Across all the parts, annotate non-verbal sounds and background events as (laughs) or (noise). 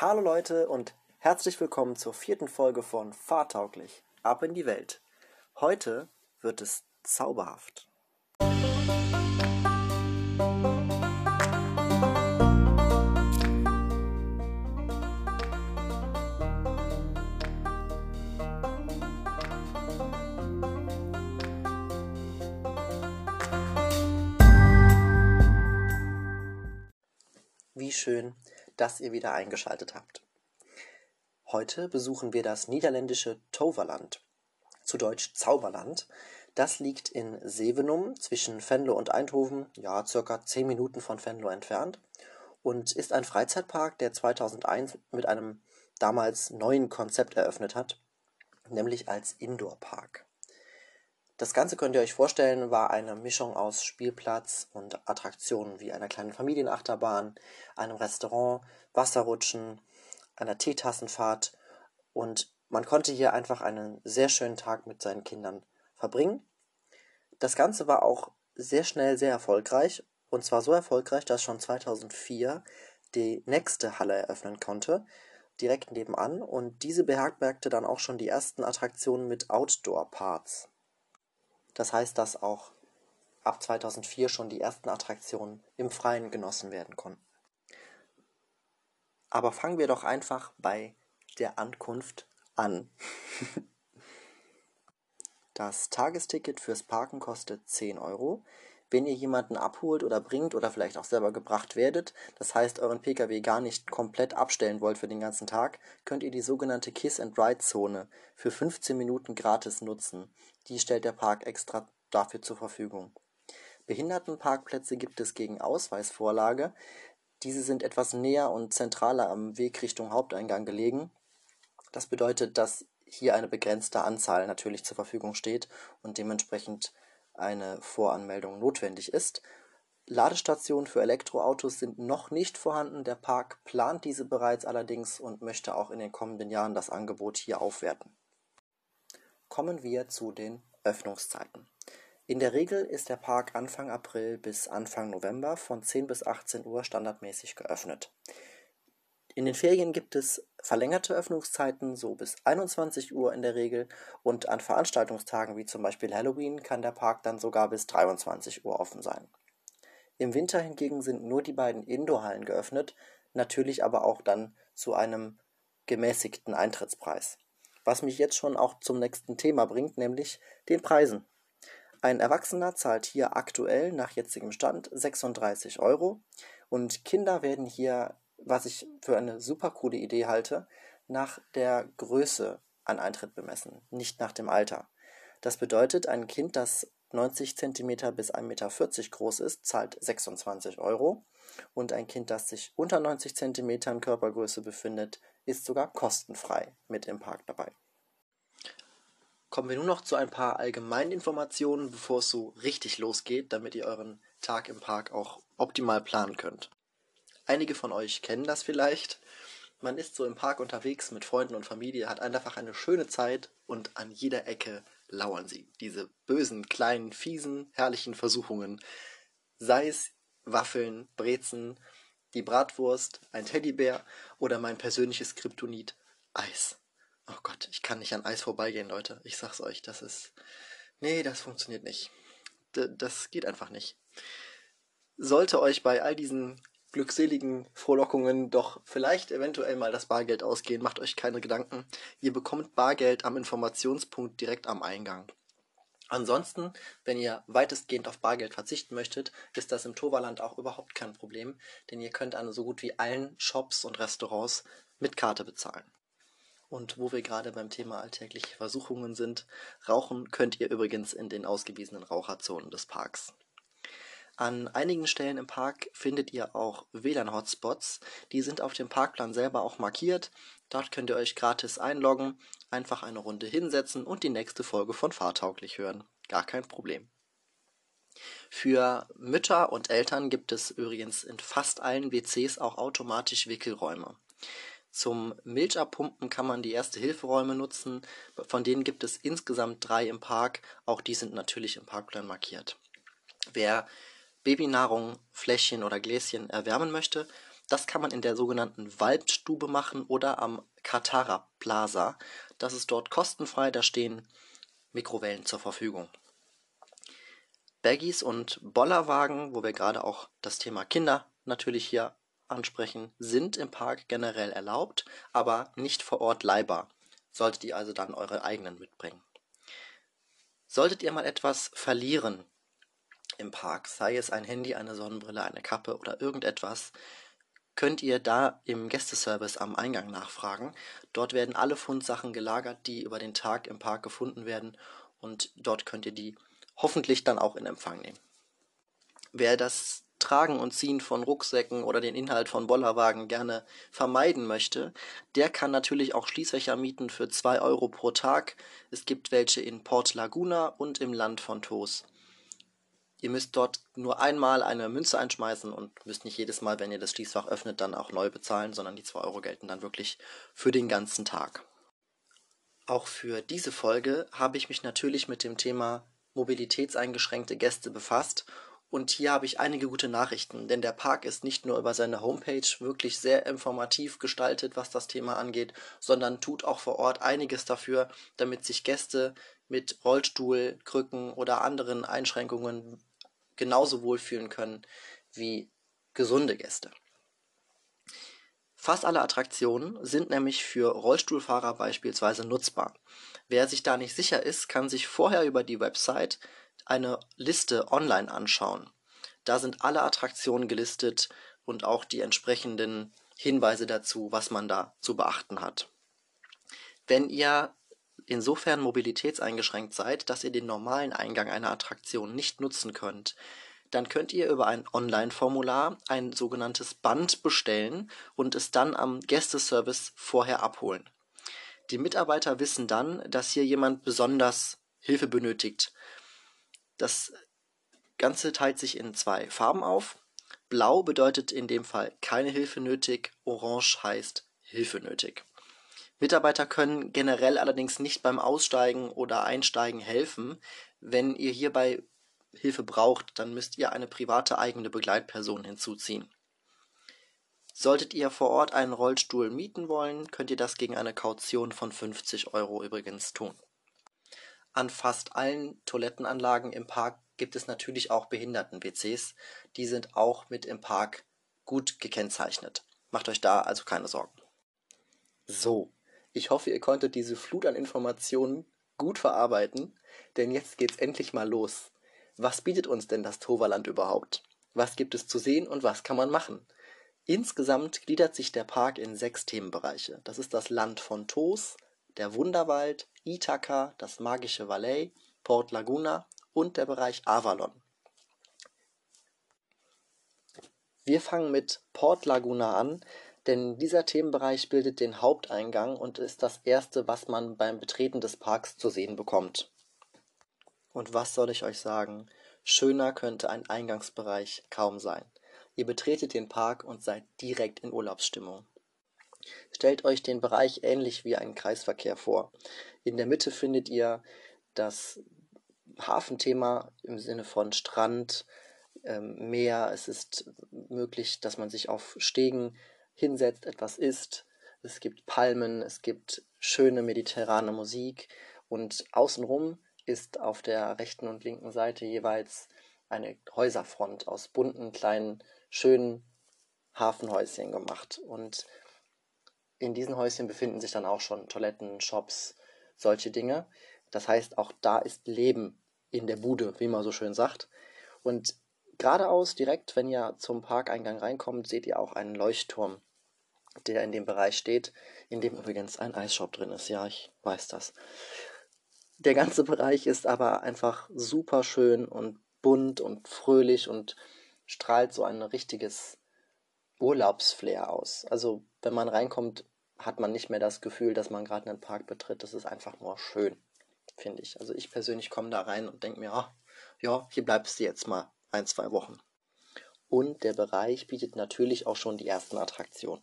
Hallo Leute und herzlich willkommen zur vierten Folge von Fahrtauglich. Ab in die Welt. Heute wird es zauberhaft. Wie schön, dass ihr wieder eingeschaltet habt. Heute besuchen wir das niederländische Toverland, zu Deutsch Zauberland. Das liegt in Sevenum zwischen Venlo und Eindhoven, ja, circa 10 Minuten von Venlo entfernt und ist ein Freizeitpark, der 2001 mit einem damals neuen Konzept eröffnet hat, nämlich als Indoor-Park. Das Ganze könnt ihr euch vorstellen, war eine Mischung aus Spielplatz und Attraktionen wie einer kleinen Familienachterbahn, einem Restaurant, Wasserrutschen, einer Teetassenfahrt und man konnte hier einfach einen sehr schönen Tag mit seinen Kindern verbringen. Das Ganze war auch sehr schnell sehr erfolgreich und zwar so erfolgreich, dass schon 2004 die nächste Halle eröffnen konnte, direkt nebenan und diese beherbergte dann auch schon die ersten Attraktionen mit Outdoor-Parts. Das heißt, dass auch ab 2004 schon die ersten Attraktionen im Freien genossen werden konnten. Aber fangen wir doch einfach bei der Ankunft an. (laughs) Das Tagesticket fürs Parken kostet 10 Euro. Wenn ihr jemanden abholt oder bringt oder vielleicht auch selber gebracht werdet, das heißt euren Pkw gar nicht komplett abstellen wollt für den ganzen Tag, könnt ihr die sogenannte Kiss-and-Ride-Zone für 15 Minuten gratis nutzen. Die stellt der Park extra dafür zur Verfügung. Behindertenparkplätze gibt es gegen Ausweisvorlage. Diese sind etwas näher und zentraler am Weg Richtung Haupteingang gelegen. Das bedeutet, dass hier eine begrenzte Anzahl natürlich zur Verfügung steht und dementsprechend eine Voranmeldung notwendig ist. Ladestationen für Elektroautos sind noch nicht vorhanden. Der Park plant diese bereits allerdings und möchte auch in den kommenden Jahren das Angebot hier aufwerten. Kommen wir zu den Öffnungszeiten. In der Regel ist der Park Anfang April bis Anfang November von 10 bis 18 Uhr standardmäßig geöffnet. In den Ferien gibt es verlängerte Öffnungszeiten, so bis 21 Uhr in der Regel, und an Veranstaltungstagen wie zum Beispiel Halloween kann der Park dann sogar bis 23 Uhr offen sein. Im Winter hingegen sind nur die beiden Indoorhallen geöffnet, natürlich aber auch dann zu einem gemäßigten Eintrittspreis. Was mich jetzt schon auch zum nächsten Thema bringt, nämlich den Preisen. Ein Erwachsener zahlt hier aktuell nach jetzigem Stand 36 Euro und Kinder werden hier was ich für eine super coole Idee halte, nach der Größe an Eintritt bemessen, nicht nach dem Alter. Das bedeutet, ein Kind, das 90 cm bis 1,40 Meter groß ist, zahlt 26 Euro und ein Kind, das sich unter 90 cm Körpergröße befindet, ist sogar kostenfrei mit im Park dabei. Kommen wir nun noch zu ein paar allgemeinen Informationen, bevor es so richtig losgeht, damit ihr euren Tag im Park auch optimal planen könnt. Einige von euch kennen das vielleicht. Man ist so im Park unterwegs mit Freunden und Familie, hat einfach eine schöne Zeit und an jeder Ecke lauern sie. Diese bösen, kleinen, fiesen, herrlichen Versuchungen. Sei es Waffeln, Brezen, die Bratwurst, ein Teddybär oder mein persönliches Kryptonit, Eis. Oh Gott, ich kann nicht an Eis vorbeigehen, Leute. Ich sag's euch, das ist. Nee, das funktioniert nicht. D das geht einfach nicht. Sollte euch bei all diesen glückseligen Frohlockungen doch vielleicht eventuell mal das Bargeld ausgehen. Macht euch keine Gedanken. Ihr bekommt Bargeld am Informationspunkt direkt am Eingang. Ansonsten, wenn ihr weitestgehend auf Bargeld verzichten möchtet, ist das im Toverland auch überhaupt kein Problem, denn ihr könnt an so gut wie allen Shops und Restaurants mit Karte bezahlen. Und wo wir gerade beim Thema alltägliche Versuchungen sind, rauchen könnt ihr übrigens in den ausgewiesenen Raucherzonen des Parks. An einigen Stellen im Park findet ihr auch WLAN-Hotspots. Die sind auf dem Parkplan selber auch markiert. Dort könnt ihr euch gratis einloggen, einfach eine Runde hinsetzen und die nächste Folge von Fahrtauglich hören. Gar kein Problem. Für Mütter und Eltern gibt es übrigens in fast allen WCs auch automatisch Wickelräume. Zum Milchabpumpen kann man die Erste-Hilfe-Räume nutzen. Von denen gibt es insgesamt drei im Park. Auch die sind natürlich im Parkplan markiert. Wer Babynahrung, Fläschchen oder Gläschen erwärmen möchte, Das kann man in der sogenannten Waldstube machen oder am Katara Plaza. Das ist dort kostenfrei, da stehen Mikrowellen zur Verfügung. Baggies und Bollerwagen, wo wir gerade auch das Thema Kinder natürlich hier ansprechen, sind im Park generell erlaubt, aber nicht vor Ort leihbar. Solltet ihr also dann eure eigenen mitbringen. Solltet ihr mal etwas verlieren im Park, sei es ein Handy, eine Sonnenbrille, eine Kappe oder irgendetwas, könnt ihr da im Gästeservice am Eingang nachfragen. Dort werden alle Fundsachen gelagert, die über den Tag im Park gefunden werden und dort könnt ihr die hoffentlich dann auch in Empfang nehmen. Wer das Tragen und Ziehen von Rucksäcken oder den Inhalt von Bollerwagen gerne vermeiden möchte, der kann natürlich auch Schließfächer mieten für 2 Euro pro Tag. Es gibt welche in Port Laguna und im Land von Tos. Ihr müsst dort nur einmal eine Münze einschmeißen und müsst nicht jedes Mal, wenn ihr das Schließfach öffnet, dann auch neu bezahlen, sondern die 2 Euro gelten dann wirklich für den ganzen Tag. Auch für diese Folge habe ich mich natürlich mit dem Thema mobilitätseingeschränkte Gäste befasst und hier habe ich einige gute Nachrichten, denn der Park ist nicht nur über seine Homepage wirklich sehr informativ gestaltet, was das Thema angeht, sondern tut auch vor Ort einiges dafür, damit sich Gäste mit Rollstuhl, Krücken oder anderen Einschränkungen genauso wohlfühlen können wie gesunde Gäste. Fast alle Attraktionen sind nämlich für Rollstuhlfahrer beispielsweise nutzbar. Wer sich da nicht sicher ist, kann sich vorher über die Website eine Liste online anschauen. Da sind alle Attraktionen gelistet und auch die entsprechenden Hinweise dazu, was man da zu beachten hat. Wenn ihr insofern mobilitätseingeschränkt seid, dass ihr den normalen Eingang einer Attraktion nicht nutzen könnt, dann könnt ihr über ein Online-Formular ein sogenanntes Band bestellen und es dann am Gästeservice vorher abholen. Die Mitarbeiter wissen dann, dass hier jemand besonders Hilfe benötigt das Ganze teilt sich in zwei Farben auf. Blau bedeutet in dem Fall keine Hilfe nötig, orange heißt Hilfe nötig. Mitarbeiter können generell allerdings nicht beim Aussteigen oder Einsteigen helfen. Wenn ihr hierbei Hilfe braucht, dann müsst ihr eine private eigene Begleitperson hinzuziehen. Solltet ihr vor Ort einen Rollstuhl mieten wollen, könnt ihr das gegen eine Kaution von 50 Euro übrigens tun. An fast allen Toilettenanlagen im Park gibt es natürlich auch Behinderten-WCs. Die sind auch mit im Park gut gekennzeichnet. Macht euch da also keine Sorgen. So, ich hoffe, ihr konntet diese Flut an Informationen gut verarbeiten, denn jetzt geht's endlich mal los. Was bietet uns denn das Toverland überhaupt? Was gibt es zu sehen und was kann man machen? Insgesamt gliedert sich der Park in sechs Themenbereiche. Das ist das Land von Tos, der Wunderwald, Ithaka, das magische Valley, Port Laguna und der Bereich Avalon. Wir fangen mit Port Laguna an, denn dieser Themenbereich bildet den Haupteingang und ist das erste, was man beim Betreten des Parks zu sehen bekommt. Und was soll ich euch sagen? Schöner könnte ein Eingangsbereich kaum sein. Ihr betretet den Park und seid direkt in Urlaubsstimmung. Stellt euch den Bereich ähnlich wie einen Kreisverkehr vor. In der Mitte findet ihr das Hafenthema im Sinne von Strand, ähm, Meer. Es ist möglich, dass man sich auf Stegen hinsetzt, etwas isst. Es gibt Palmen, es gibt schöne mediterrane Musik und außenrum ist auf der rechten und linken Seite jeweils eine Häuserfront aus bunten, kleinen, schönen Hafenhäuschen gemacht. Und in diesen Häuschen befinden sich dann auch schon Toiletten, Shops, solche Dinge. Das heißt, auch da ist Leben in der Bude, wie man so schön sagt. Und geradeaus, direkt, wenn ihr zum Parkeingang reinkommt, seht ihr auch einen Leuchtturm, der in dem Bereich steht, in dem übrigens ein Eisshop drin ist. Ja, ich weiß das. Der ganze Bereich ist aber einfach super schön und bunt und fröhlich und strahlt so ein richtiges Urlaubsflair aus. Also wenn man reinkommt, hat man nicht mehr das Gefühl, dass man gerade einen Park betritt. Das ist einfach nur schön, finde ich. Also ich persönlich komme da rein und denke mir, oh, ja, hier bleibst du jetzt mal ein, zwei Wochen. Und der Bereich bietet natürlich auch schon die ersten Attraktionen.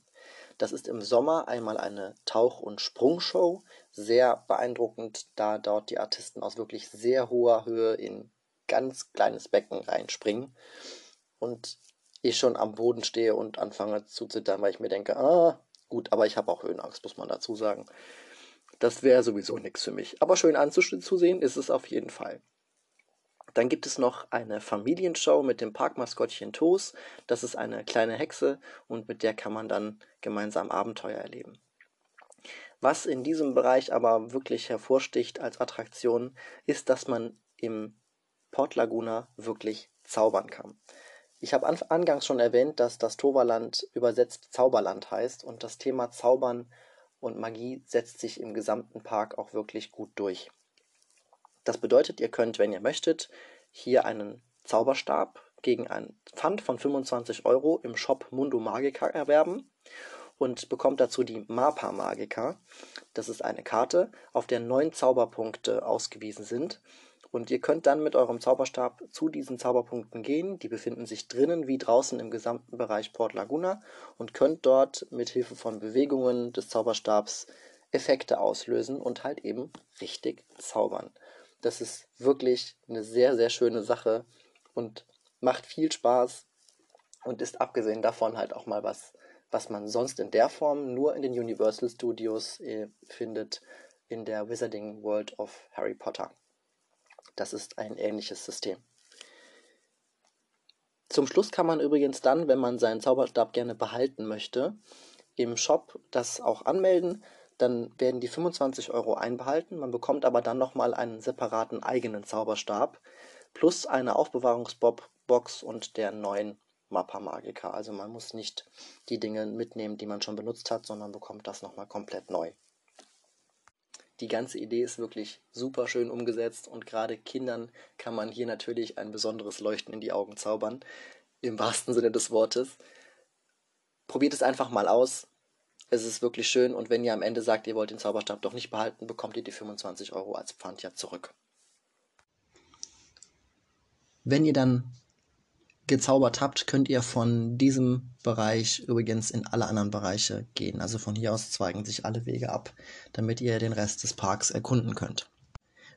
Das ist im Sommer einmal eine Tauch- und Sprungshow. Sehr beeindruckend, da dort die Artisten aus wirklich sehr hoher Höhe in ganz kleines Becken reinspringen. Und ich schon am Boden stehe und anfange zu zittern, weil ich mir denke, ah, gut, aber ich habe auch Höhenangst, muss man dazu sagen. Das wäre sowieso nichts für mich. Aber schön anzusehen ist es auf jeden Fall. Dann gibt es noch eine Familienshow mit dem Parkmaskottchen Toos. Das ist eine kleine Hexe und mit der kann man dann gemeinsam Abenteuer erleben. Was in diesem Bereich aber wirklich hervorsticht als Attraktion, ist, dass man im Port Laguna wirklich zaubern kann. Ich habe angangs schon erwähnt, dass das Toverland übersetzt Zauberland heißt und das Thema Zaubern und Magie setzt sich im gesamten Park auch wirklich gut durch. Das bedeutet, ihr könnt, wenn ihr möchtet, hier einen Zauberstab gegen ein Pfand von 25 Euro im Shop Mundo Magica erwerben und bekommt dazu die Mapa Magica. Das ist eine Karte, auf der neun Zauberpunkte ausgewiesen sind und ihr könnt dann mit eurem Zauberstab zu diesen Zauberpunkten gehen. Die befinden sich drinnen wie draußen im gesamten Bereich Port Laguna und könnt dort mit Hilfe von Bewegungen des Zauberstabs Effekte auslösen und halt eben richtig zaubern. Das ist wirklich eine sehr, sehr schöne Sache und macht viel Spaß und ist abgesehen davon halt auch mal was, was man sonst in der Form nur in den Universal Studios äh, findet, in der Wizarding World of Harry Potter. Das ist ein ähnliches System. Zum Schluss kann man übrigens dann, wenn man seinen Zauberstab gerne behalten möchte, im Shop das auch anmelden. Dann werden die 25 Euro einbehalten. Man bekommt aber dann nochmal einen separaten eigenen Zauberstab plus eine Aufbewahrungsbox und der neuen Mappa Magica. Also man muss nicht die Dinge mitnehmen, die man schon benutzt hat, sondern bekommt das nochmal komplett neu. Die ganze Idee ist wirklich super schön umgesetzt und gerade Kindern kann man hier natürlich ein besonderes Leuchten in die Augen zaubern, im wahrsten Sinne des Wortes. Probiert es einfach mal aus. Es ist wirklich schön und wenn ihr am Ende sagt, ihr wollt den Zauberstab doch nicht behalten, bekommt ihr die 25 Euro als Pfand ja zurück. Wenn ihr dann gezaubert habt, könnt ihr von diesem Bereich übrigens in alle anderen Bereiche gehen. Also von hier aus zweigen sich alle Wege ab, damit ihr den Rest des Parks erkunden könnt.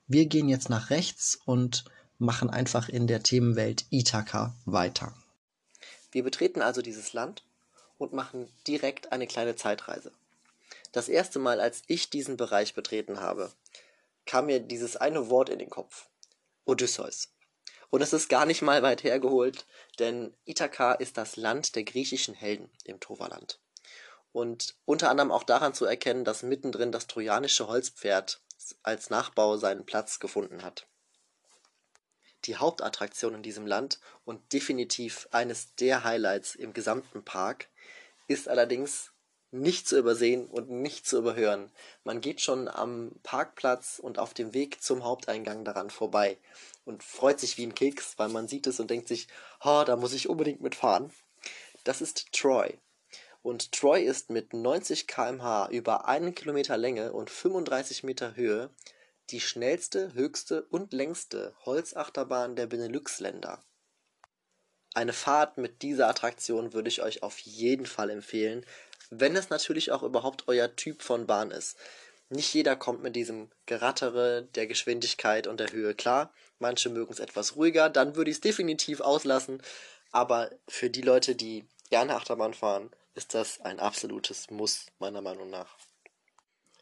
Wir gehen jetzt nach rechts und machen einfach in der Themenwelt Ithaka weiter. Wir betreten also dieses Land und machen direkt eine kleine Zeitreise. Das erste Mal, als ich diesen Bereich betreten habe, kam mir dieses eine Wort in den Kopf. Odysseus. Und es ist gar nicht mal weit hergeholt, denn Ithaka ist das Land der griechischen Helden im Toverland. Und unter anderem auch daran zu erkennen, dass mittendrin das trojanische Holzpferd als Nachbau seinen Platz gefunden hat. Die Hauptattraktion in diesem Land und definitiv eines der Highlights im gesamten Park ist allerdings nicht zu übersehen und nicht zu überhören. Man geht schon am Parkplatz und auf dem Weg zum Haupteingang daran vorbei und freut sich wie ein Keks, weil man sieht es und denkt sich, oh, da muss ich unbedingt mitfahren. Das ist Troy. Und Troy ist mit 90 km/h über einen Kilometer Länge und 35 Meter Höhe die schnellste, höchste und längste Holzachterbahn der Benelux-Länder. Eine Fahrt mit dieser Attraktion würde ich euch auf jeden Fall empfehlen, wenn es natürlich auch überhaupt euer Typ von Bahn ist. Nicht jeder kommt mit diesem Gerattere der Geschwindigkeit und der Höhe klar. Manche mögen es etwas ruhiger, dann würde ich es definitiv auslassen. Aber für die Leute, die gerne Achterbahn fahren, ist das ein absolutes Muss, meiner Meinung nach.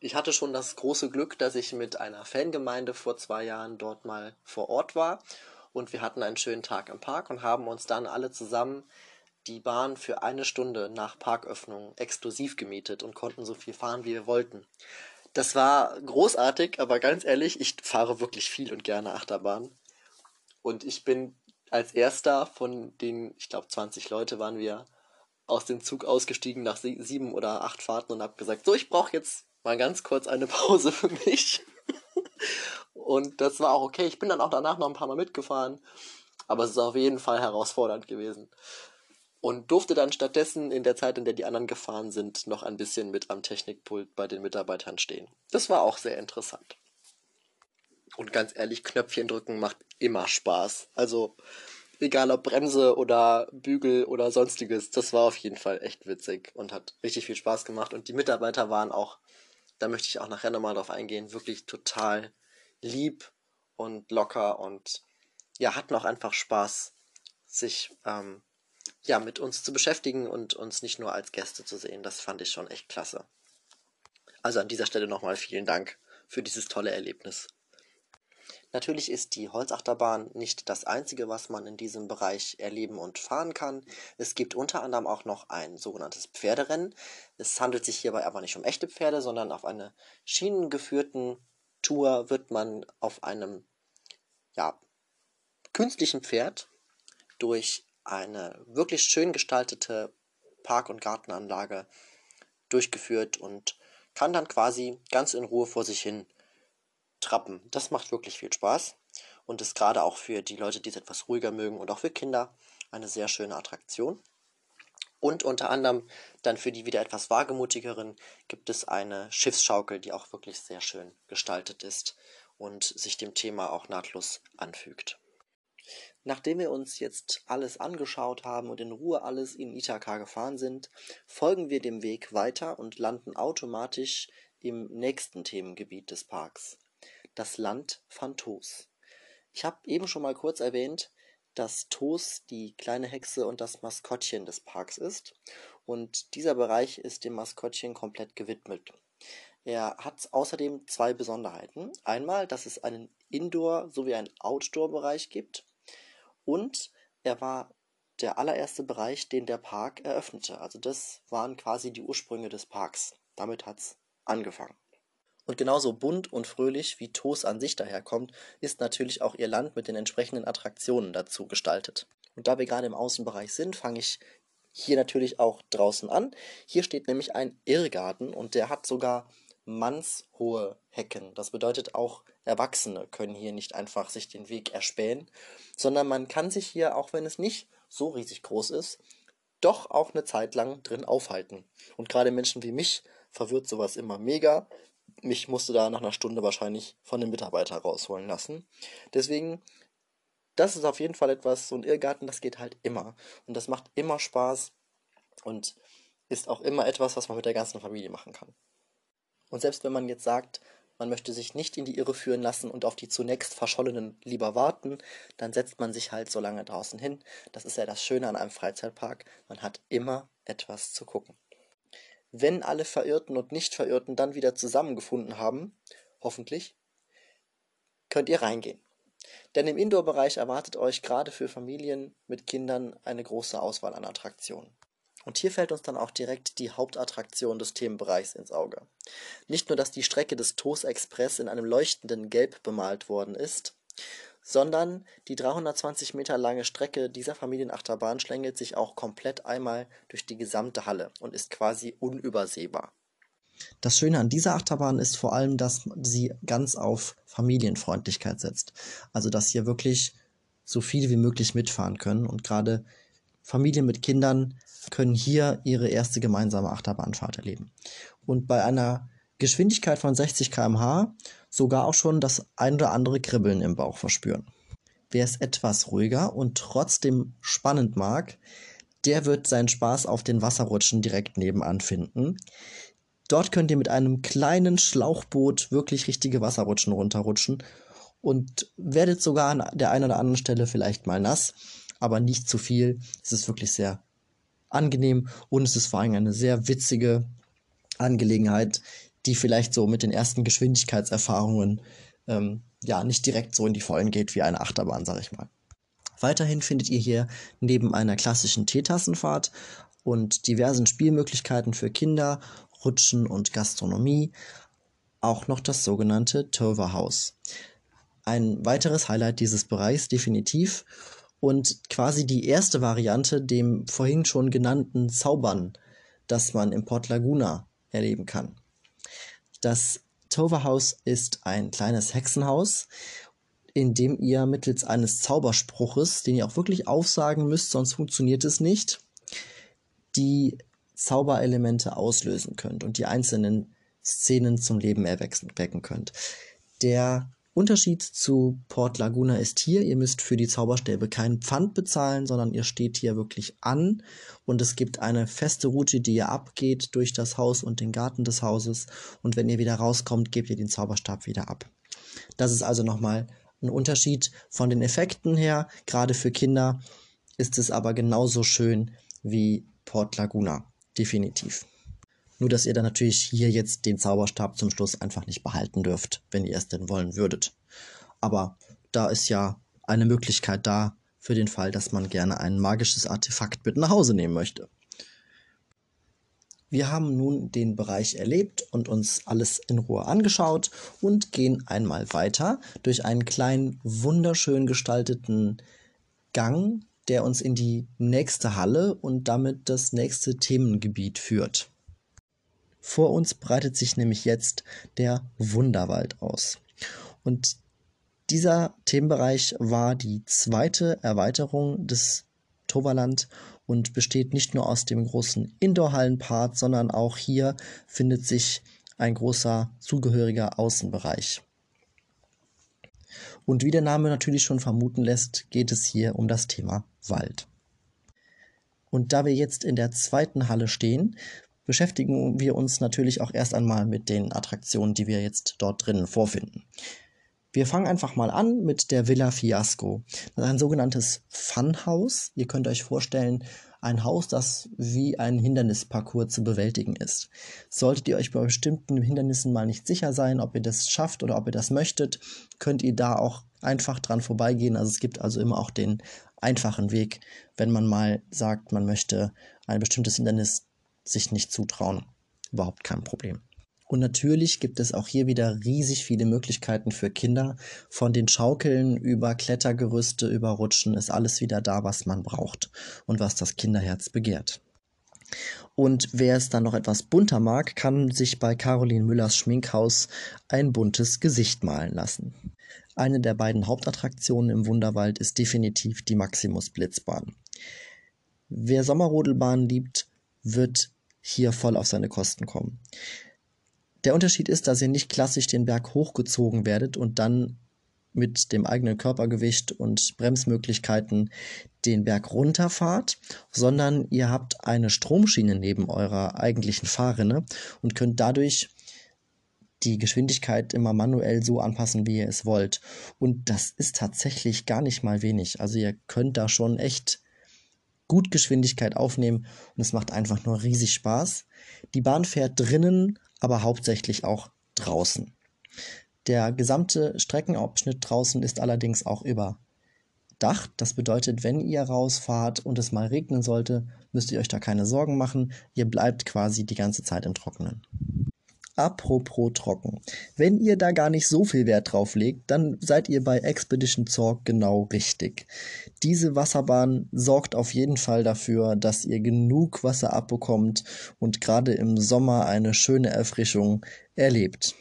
Ich hatte schon das große Glück, dass ich mit einer Fangemeinde vor zwei Jahren dort mal vor Ort war und wir hatten einen schönen Tag im Park und haben uns dann alle zusammen die Bahn für eine Stunde nach Parköffnung exklusiv gemietet und konnten so viel fahren, wie wir wollten. Das war großartig, aber ganz ehrlich, ich fahre wirklich viel und gerne Achterbahn. Und ich bin als erster von den, ich glaube 20 Leute waren wir, aus dem Zug ausgestiegen nach sieben oder acht Fahrten und habe gesagt, so, ich brauche jetzt mal ganz kurz eine (laughs) Pause für mich. Und das war auch okay. Ich bin dann auch danach noch ein paar Mal mitgefahren, aber es ist auf jeden Fall herausfordernd gewesen und durfte dann stattdessen in der Zeit, in der die anderen gefahren sind, noch ein bisschen mit am Technikpult bei den Mitarbeitern stehen. Das war auch sehr interessant. Und ganz ehrlich, Knöpfchen drücken macht immer Spaß. Also egal ob Bremse oder Bügel oder sonstiges, das war auf jeden Fall echt witzig und hat richtig viel Spaß gemacht. Und die Mitarbeiter waren auch, da möchte ich auch nachher nochmal drauf eingehen, wirklich total lieb und locker und ja, hatten auch einfach Spaß, sich ähm, ja, mit uns zu beschäftigen und uns nicht nur als Gäste zu sehen. Das fand ich schon echt klasse. Also an dieser Stelle nochmal vielen Dank für dieses tolle Erlebnis. Natürlich ist die Holzachterbahn nicht das einzige, was man in diesem Bereich erleben und fahren kann. Es gibt unter anderem auch noch ein sogenanntes Pferderennen. Es handelt sich hierbei aber nicht um echte Pferde, sondern auf einer schienengeführten Tour wird man auf einem ja, künstlichen Pferd durch eine wirklich schön gestaltete Park- und Gartenanlage durchgeführt und kann dann quasi ganz in Ruhe vor sich hin trappen. Das macht wirklich viel Spaß und ist gerade auch für die Leute, die es etwas ruhiger mögen und auch für Kinder eine sehr schöne Attraktion. Und unter anderem dann für die wieder etwas wagemutigeren gibt es eine Schiffsschaukel, die auch wirklich sehr schön gestaltet ist und sich dem Thema auch nahtlos anfügt. Nachdem wir uns jetzt alles angeschaut haben und in Ruhe alles in Ithaka gefahren sind, folgen wir dem Weg weiter und landen automatisch im nächsten Themengebiet des Parks, das Land van Toos. Ich habe eben schon mal kurz erwähnt, dass Toos die kleine Hexe und das Maskottchen des Parks ist und dieser Bereich ist dem Maskottchen komplett gewidmet. Er hat außerdem zwei Besonderheiten. Einmal, dass es einen Indoor- sowie einen Outdoor-Bereich gibt und er war der allererste Bereich, den der Park eröffnete. Also das waren quasi die Ursprünge des Parks. Damit hat es angefangen. Und genauso bunt und fröhlich wie Tos an sich daherkommt, ist natürlich auch ihr Land mit den entsprechenden Attraktionen dazu gestaltet. Und da wir gerade im Außenbereich sind, fange ich hier natürlich auch draußen an. Hier steht nämlich ein Irrgarten und der hat sogar mannshohe Hecken. Das bedeutet auch Erwachsene können hier nicht einfach sich den Weg erspähen, sondern man kann sich hier, auch wenn es nicht so riesig groß ist, doch auch eine Zeit lang drin aufhalten. Und gerade Menschen wie mich verwirrt sowas immer mega. Mich musste da nach einer Stunde wahrscheinlich von dem Mitarbeiter rausholen lassen. Deswegen, das ist auf jeden Fall etwas, so ein Irrgarten, das geht halt immer. Und das macht immer Spaß und ist auch immer etwas, was man mit der ganzen Familie machen kann. Und selbst wenn man jetzt sagt, man möchte sich nicht in die Irre führen lassen und auf die zunächst Verschollenen lieber warten, dann setzt man sich halt so lange draußen hin. Das ist ja das Schöne an einem Freizeitpark, man hat immer etwas zu gucken. Wenn alle Verirrten und Nicht-Verirrten dann wieder zusammengefunden haben, hoffentlich, könnt ihr reingehen. Denn im Indoor-Bereich erwartet euch gerade für Familien mit Kindern eine große Auswahl an Attraktionen. Und hier fällt uns dann auch direkt die Hauptattraktion des Themenbereichs ins Auge. Nicht nur, dass die Strecke des TOS Express in einem leuchtenden Gelb bemalt worden ist, sondern die 320 Meter lange Strecke dieser Familienachterbahn schlängelt sich auch komplett einmal durch die gesamte Halle und ist quasi unübersehbar. Das Schöne an dieser Achterbahn ist vor allem, dass sie ganz auf Familienfreundlichkeit setzt. Also, dass hier wirklich so viele wie möglich mitfahren können und gerade Familien mit Kindern können hier ihre erste gemeinsame Achterbahnfahrt erleben. Und bei einer Geschwindigkeit von 60 km/h sogar auch schon das ein oder andere Kribbeln im Bauch verspüren. Wer es etwas ruhiger und trotzdem spannend mag, der wird seinen Spaß auf den Wasserrutschen direkt nebenan finden. Dort könnt ihr mit einem kleinen Schlauchboot wirklich richtige Wasserrutschen runterrutschen und werdet sogar an der einen oder anderen Stelle vielleicht mal nass, aber nicht zu viel. Es ist wirklich sehr angenehm und es ist vor allem eine sehr witzige Angelegenheit, die vielleicht so mit den ersten Geschwindigkeitserfahrungen ähm, ja nicht direkt so in die Vollen geht wie eine Achterbahn, sag ich mal. Weiterhin findet ihr hier neben einer klassischen Teetassenfahrt und diversen Spielmöglichkeiten für Kinder, Rutschen und Gastronomie auch noch das sogenannte Tover House. Ein weiteres Highlight dieses Bereichs definitiv und quasi die erste Variante dem vorhin schon genannten Zaubern, das man im Port Laguna erleben kann. Das Toverhaus ist ein kleines Hexenhaus, in dem ihr mittels eines Zauberspruches, den ihr auch wirklich aufsagen müsst, sonst funktioniert es nicht, die Zauberelemente auslösen könnt und die einzelnen Szenen zum Leben erwecken könnt. Der Unterschied zu Port Laguna ist hier, ihr müsst für die Zauberstäbe keinen Pfand bezahlen, sondern ihr steht hier wirklich an und es gibt eine feste Route, die ihr abgeht durch das Haus und den Garten des Hauses und wenn ihr wieder rauskommt, gebt ihr den Zauberstab wieder ab. Das ist also nochmal ein Unterschied von den Effekten her. Gerade für Kinder ist es aber genauso schön wie Port Laguna. Definitiv. Nur, dass ihr dann natürlich hier jetzt den Zauberstab zum Schluss einfach nicht behalten dürft, wenn ihr es denn wollen würdet. Aber da ist ja eine Möglichkeit da für den Fall, dass man gerne ein magisches Artefakt mit nach Hause nehmen möchte. Wir haben nun den Bereich erlebt und uns alles in Ruhe angeschaut und gehen einmal weiter durch einen kleinen, wunderschön gestalteten Gang, der uns in die nächste Halle und damit das nächste Themengebiet führt. Vor uns breitet sich nämlich jetzt der Wunderwald aus. Und dieser Themenbereich war die zweite Erweiterung des Toverland und besteht nicht nur aus dem großen Indoor-Hallenpart, sondern auch hier findet sich ein großer zugehöriger Außenbereich. Und wie der Name natürlich schon vermuten lässt, geht es hier um das Thema Wald. Und da wir jetzt in der zweiten Halle stehen, beschäftigen wir uns natürlich auch erst einmal mit den Attraktionen, die wir jetzt dort drinnen vorfinden. Wir fangen einfach mal an mit der Villa Fiasco. Das ist ein sogenanntes Funhaus. Ihr könnt euch vorstellen, ein Haus, das wie ein Hindernisparcours zu bewältigen ist. Solltet ihr euch bei bestimmten Hindernissen mal nicht sicher sein, ob ihr das schafft oder ob ihr das möchtet, könnt ihr da auch einfach dran vorbeigehen. Also es gibt also immer auch den einfachen Weg, wenn man mal sagt, man möchte ein bestimmtes Hindernis sich nicht zutrauen. Überhaupt kein Problem. Und natürlich gibt es auch hier wieder riesig viele Möglichkeiten für Kinder. Von den Schaukeln über Klettergerüste, über Rutschen ist alles wieder da, was man braucht und was das Kinderherz begehrt. Und wer es dann noch etwas bunter mag, kann sich bei Caroline Müllers Schminkhaus ein buntes Gesicht malen lassen. Eine der beiden Hauptattraktionen im Wunderwald ist definitiv die Maximus Blitzbahn. Wer Sommerrodelbahn liebt, wird hier voll auf seine Kosten kommen. Der Unterschied ist, dass ihr nicht klassisch den Berg hochgezogen werdet und dann mit dem eigenen Körpergewicht und Bremsmöglichkeiten den Berg runterfahrt, sondern ihr habt eine Stromschiene neben eurer eigentlichen Fahrrinne und könnt dadurch die Geschwindigkeit immer manuell so anpassen, wie ihr es wollt. Und das ist tatsächlich gar nicht mal wenig. Also ihr könnt da schon echt gut Geschwindigkeit aufnehmen und es macht einfach nur riesig Spaß. Die Bahn fährt drinnen aber hauptsächlich auch draußen. Der gesamte Streckenabschnitt draußen ist allerdings auch überdacht. Das bedeutet, wenn ihr rausfahrt und es mal regnen sollte, müsst ihr euch da keine Sorgen machen. Ihr bleibt quasi die ganze Zeit im Trockenen. Apropos trocken. Wenn ihr da gar nicht so viel Wert drauf legt, dann seid ihr bei Expedition Zorg genau richtig. Diese Wasserbahn sorgt auf jeden Fall dafür, dass ihr genug Wasser abbekommt und gerade im Sommer eine schöne Erfrischung erlebt.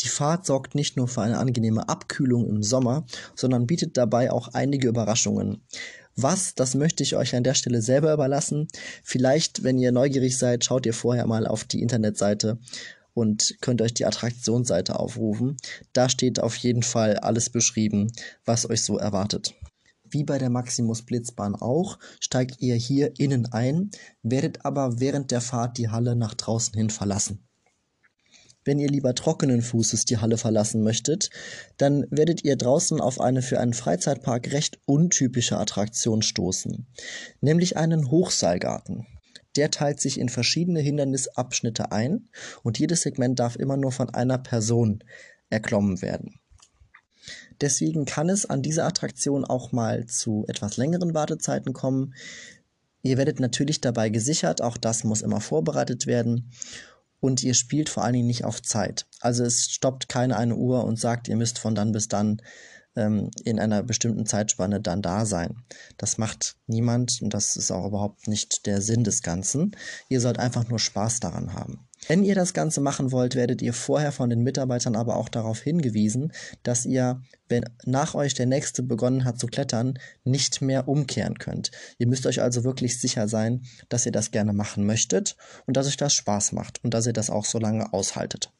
Die Fahrt sorgt nicht nur für eine angenehme Abkühlung im Sommer, sondern bietet dabei auch einige Überraschungen. Was, das möchte ich euch an der Stelle selber überlassen. Vielleicht, wenn ihr neugierig seid, schaut ihr vorher mal auf die Internetseite und könnt euch die Attraktionsseite aufrufen. Da steht auf jeden Fall alles beschrieben, was euch so erwartet. Wie bei der Maximus Blitzbahn auch, steigt ihr hier innen ein, werdet aber während der Fahrt die Halle nach draußen hin verlassen. Wenn ihr lieber trockenen Fußes die Halle verlassen möchtet, dann werdet ihr draußen auf eine für einen Freizeitpark recht untypische Attraktion stoßen, nämlich einen Hochseilgarten. Der teilt sich in verschiedene Hindernisabschnitte ein und jedes Segment darf immer nur von einer Person erklommen werden. Deswegen kann es an dieser Attraktion auch mal zu etwas längeren Wartezeiten kommen. Ihr werdet natürlich dabei gesichert, auch das muss immer vorbereitet werden. Und ihr spielt vor allen Dingen nicht auf Zeit. Also es stoppt keine eine Uhr und sagt, ihr müsst von dann bis dann ähm, in einer bestimmten Zeitspanne dann da sein. Das macht niemand und das ist auch überhaupt nicht der Sinn des Ganzen. Ihr sollt einfach nur Spaß daran haben. Wenn ihr das Ganze machen wollt, werdet ihr vorher von den Mitarbeitern aber auch darauf hingewiesen, dass ihr, wenn nach euch der nächste begonnen hat zu klettern, nicht mehr umkehren könnt. Ihr müsst euch also wirklich sicher sein, dass ihr das gerne machen möchtet und dass euch das Spaß macht und dass ihr das auch so lange aushaltet.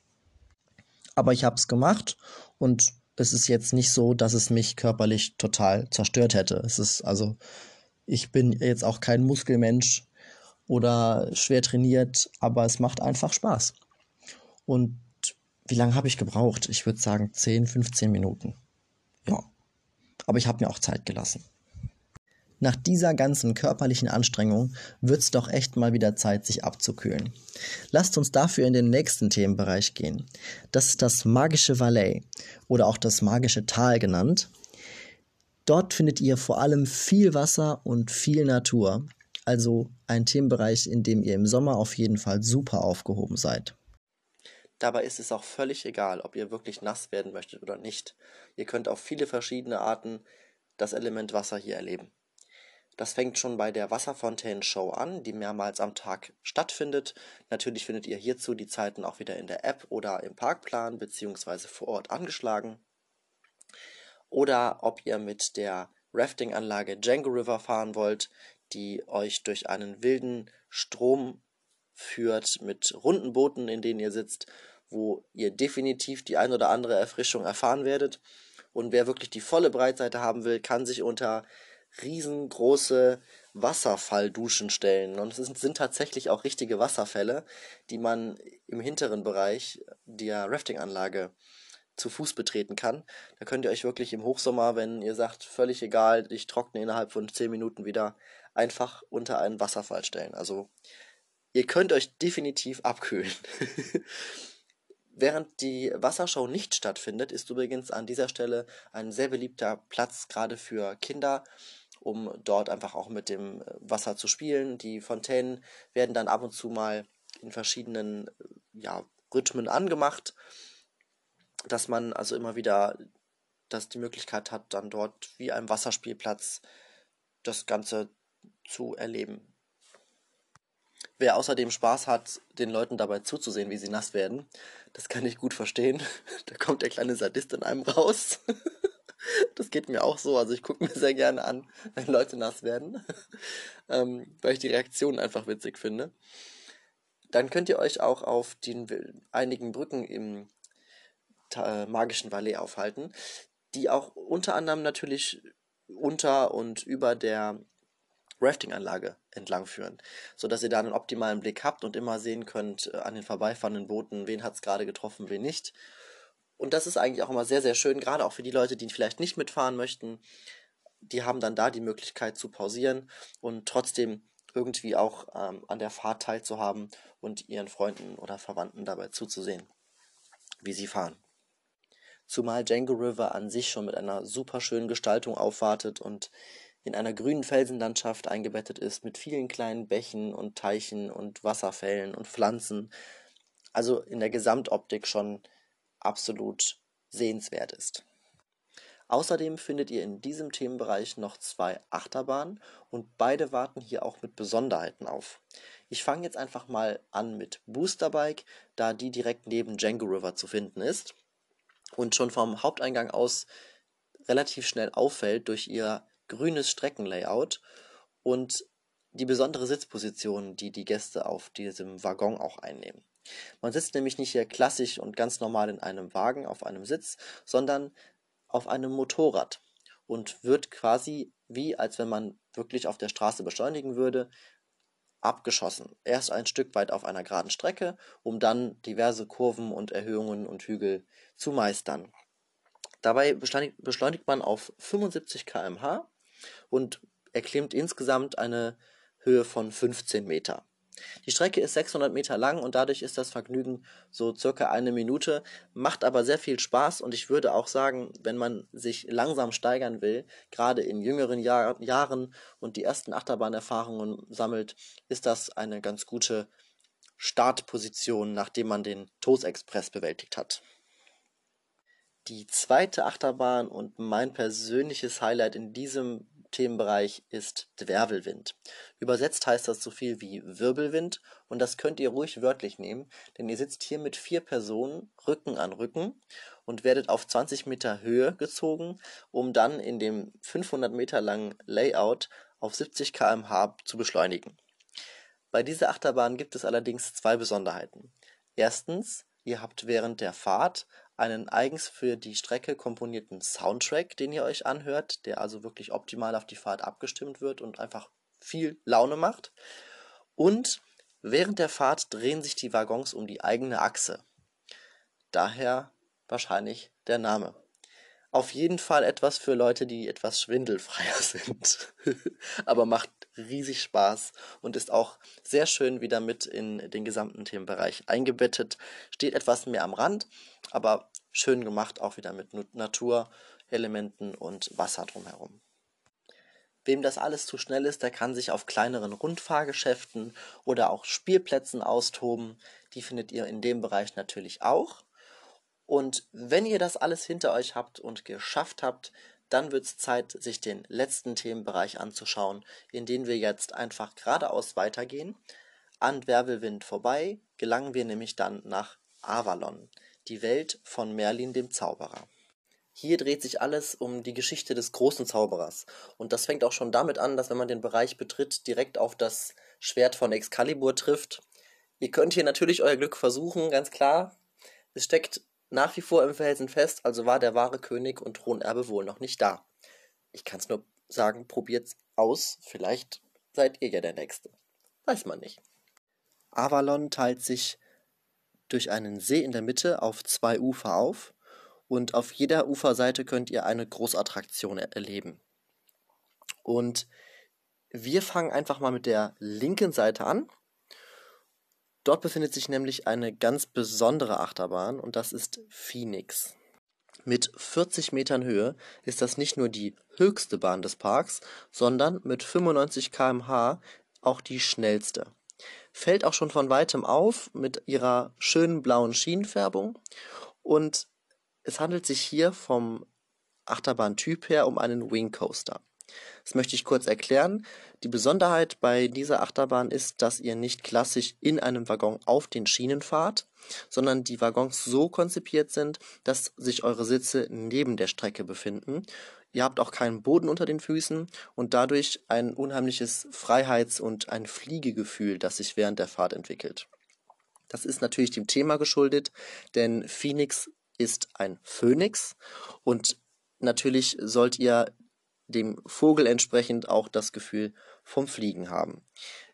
Aber ich habe es gemacht und es ist jetzt nicht so, dass es mich körperlich total zerstört hätte. Es ist also, ich bin jetzt auch kein Muskelmensch oder schwer trainiert, aber es macht einfach Spaß. Und wie lange habe ich gebraucht? Ich würde sagen 10, 15 Minuten. Ja. Aber ich habe mir auch Zeit gelassen. Nach dieser ganzen körperlichen Anstrengung wird's doch echt mal wieder Zeit, sich abzukühlen. Lasst uns dafür in den nächsten Themenbereich gehen. Das ist das magische Valais oder auch das magische Tal genannt. Dort findet ihr vor allem viel Wasser und viel Natur, also ein Themenbereich, in dem ihr im Sommer auf jeden Fall super aufgehoben seid. Dabei ist es auch völlig egal, ob ihr wirklich nass werden möchtet oder nicht. Ihr könnt auf viele verschiedene Arten das Element Wasser hier erleben. Das fängt schon bei der Wasserfontänen-Show an, die mehrmals am Tag stattfindet. Natürlich findet ihr hierzu die Zeiten auch wieder in der App oder im Parkplan bzw. vor Ort angeschlagen. Oder ob ihr mit der Rafting-Anlage Django River fahren wollt, die euch durch einen wilden Strom führt mit runden Booten, in denen ihr sitzt, wo ihr definitiv die ein oder andere Erfrischung erfahren werdet. Und wer wirklich die volle Breitseite haben will, kann sich unter riesengroße Wasserfallduschen stellen. Und es sind tatsächlich auch richtige Wasserfälle, die man im hinteren Bereich der Rafting-Anlage zu Fuß betreten kann. Da könnt ihr euch wirklich im Hochsommer, wenn ihr sagt, völlig egal, ich trockne innerhalb von 10 Minuten wieder, einfach unter einen Wasserfall stellen. Also ihr könnt euch definitiv abkühlen. (laughs) Während die Wassershow nicht stattfindet, ist übrigens an dieser Stelle ein sehr beliebter Platz gerade für Kinder, um dort einfach auch mit dem Wasser zu spielen. Die Fontänen werden dann ab und zu mal in verschiedenen ja, Rhythmen angemacht, dass man also immer wieder dass die Möglichkeit hat, dann dort wie einem Wasserspielplatz das Ganze zu erleben. Wer außerdem Spaß hat, den Leuten dabei zuzusehen, wie sie nass werden, das kann ich gut verstehen. (laughs) Da kommt der kleine Sadist in einem raus. (laughs) (laughs) Das geht mir auch so. Also ich gucke mir sehr gerne an, wenn Leute nass werden, (laughs) ähm, weil ich die Reaktionen einfach witzig finde. Dann könnt ihr euch auch auf den einigen Brücken im äh, magischen Valais aufhalten, die auch unter anderem natürlich unter und über der Rafting-Anlage entlang führen, sodass ihr da einen optimalen Blick habt und immer sehen könnt äh, an den vorbeifahrenden Booten, wen hat es gerade getroffen, wen nicht. Und das ist eigentlich auch immer sehr, sehr schön, gerade auch für die Leute, die vielleicht nicht mitfahren möchten. Die haben dann da die Möglichkeit zu pausieren und trotzdem irgendwie auch ähm, an der Fahrt teilzuhaben und ihren Freunden oder Verwandten dabei zuzusehen, wie sie fahren. Zumal Django River an sich schon mit einer super schönen Gestaltung aufwartet und in einer grünen Felsenlandschaft eingebettet ist mit vielen kleinen Bächen und Teichen und Wasserfällen und Pflanzen. Also in der Gesamtoptik schon absolut sehenswert ist. Außerdem findet ihr in diesem Themenbereich noch zwei Achterbahnen und beide warten hier auch mit Besonderheiten auf. Ich fange jetzt einfach mal an mit Boosterbike, da die direkt neben Django River zu finden ist und schon vom Haupteingang aus relativ schnell auffällt durch ihr grünes Streckenlayout und die besondere Sitzposition, die die Gäste auf diesem Waggon auch einnehmen. Man sitzt nämlich nicht hier klassisch und ganz normal in einem Wagen auf einem Sitz, sondern auf einem Motorrad und wird quasi wie als wenn man wirklich auf der Straße beschleunigen würde, abgeschossen. Erst ein Stück weit auf einer geraden Strecke, um dann diverse Kurven und Erhöhungen und Hügel zu meistern. Dabei beschleunigt man auf 75 km/h und erklimmt insgesamt eine Höhe von 15 Meter. Die Strecke ist 600 Meter lang und dadurch ist das Vergnügen so circa eine Minute, macht aber sehr viel Spaß und ich würde auch sagen, wenn man sich langsam steigern will, gerade in jüngeren Jahr Jahren und die ersten Achterbahnerfahrungen sammelt, ist das eine ganz gute Startposition, nachdem man den TOS Express bewältigt hat. Die zweite Achterbahn und mein persönliches Highlight in diesem Themenbereich ist Dwervelwind. Übersetzt heißt das so viel wie Wirbelwind und das könnt ihr ruhig wörtlich nehmen, denn ihr sitzt hier mit vier Personen Rücken an Rücken und werdet auf 20 Meter Höhe gezogen, um dann in dem 500 Meter langen Layout auf 70 km/h zu beschleunigen. Bei dieser Achterbahn gibt es allerdings zwei Besonderheiten. Erstens, ihr habt während der Fahrt einen eigens für die Strecke komponierten Soundtrack, den ihr euch anhört, der also wirklich optimal auf die Fahrt abgestimmt wird und einfach viel Laune macht. Und während der Fahrt drehen sich die Waggons um die eigene Achse. Daher wahrscheinlich der Name. Auf jeden Fall etwas für Leute, die etwas schwindelfreier (laughs) sind. Aber macht riesig Spaß und ist auch sehr schön wieder mit in den gesamten Themenbereich eingebettet. Steht etwas mehr am Rand, aber schön gemacht, auch wieder mit Naturelementen und Wasser drumherum. Wem das alles zu schnell ist, der kann sich auf kleineren Rundfahrgeschäften oder auch Spielplätzen austoben. Die findet ihr in dem Bereich natürlich auch. Und wenn ihr das alles hinter euch habt und geschafft habt, dann wird es Zeit, sich den letzten Themenbereich anzuschauen, in den wir jetzt einfach geradeaus weitergehen. An Wervelwind vorbei gelangen wir nämlich dann nach Avalon, die Welt von Merlin dem Zauberer. Hier dreht sich alles um die Geschichte des großen Zauberers. Und das fängt auch schon damit an, dass wenn man den Bereich betritt, direkt auf das Schwert von Excalibur trifft. Ihr könnt hier natürlich euer Glück versuchen, ganz klar. Es steckt nach wie vor im Felsen fest, also war der wahre König und Thronerbe wohl noch nicht da. Ich kann's nur sagen, probiert's aus, vielleicht seid ihr ja der Nächste. Weiß man nicht. Avalon teilt sich durch einen See in der Mitte auf zwei Ufer auf und auf jeder Uferseite könnt ihr eine Großattraktion erleben. Und wir fangen einfach mal mit der linken Seite an Dort befindet sich nämlich eine ganz besondere Achterbahn und das ist Phoenix. Mit 40 Metern Höhe ist das nicht nur die höchste Bahn des Parks, sondern mit 95 km/h auch die schnellste. Fällt auch schon von weitem auf mit ihrer schönen blauen Schienenfärbung und es handelt sich hier vom Achterbahntyp her um einen Wing Coaster. Das möchte ich kurz erklären. Die Besonderheit bei dieser Achterbahn ist, dass ihr nicht klassisch in einem Waggon auf den Schienen fahrt, sondern die Waggons so konzipiert sind, dass sich eure Sitze neben der Strecke befinden. Ihr habt auch keinen Boden unter den Füßen und dadurch ein unheimliches Freiheits- und ein Fliegegefühl, das sich während der Fahrt entwickelt. Das ist natürlich dem Thema geschuldet, denn Phoenix ist ein Phönix und natürlich sollt ihr dem Vogel entsprechend auch das Gefühl vom Fliegen haben.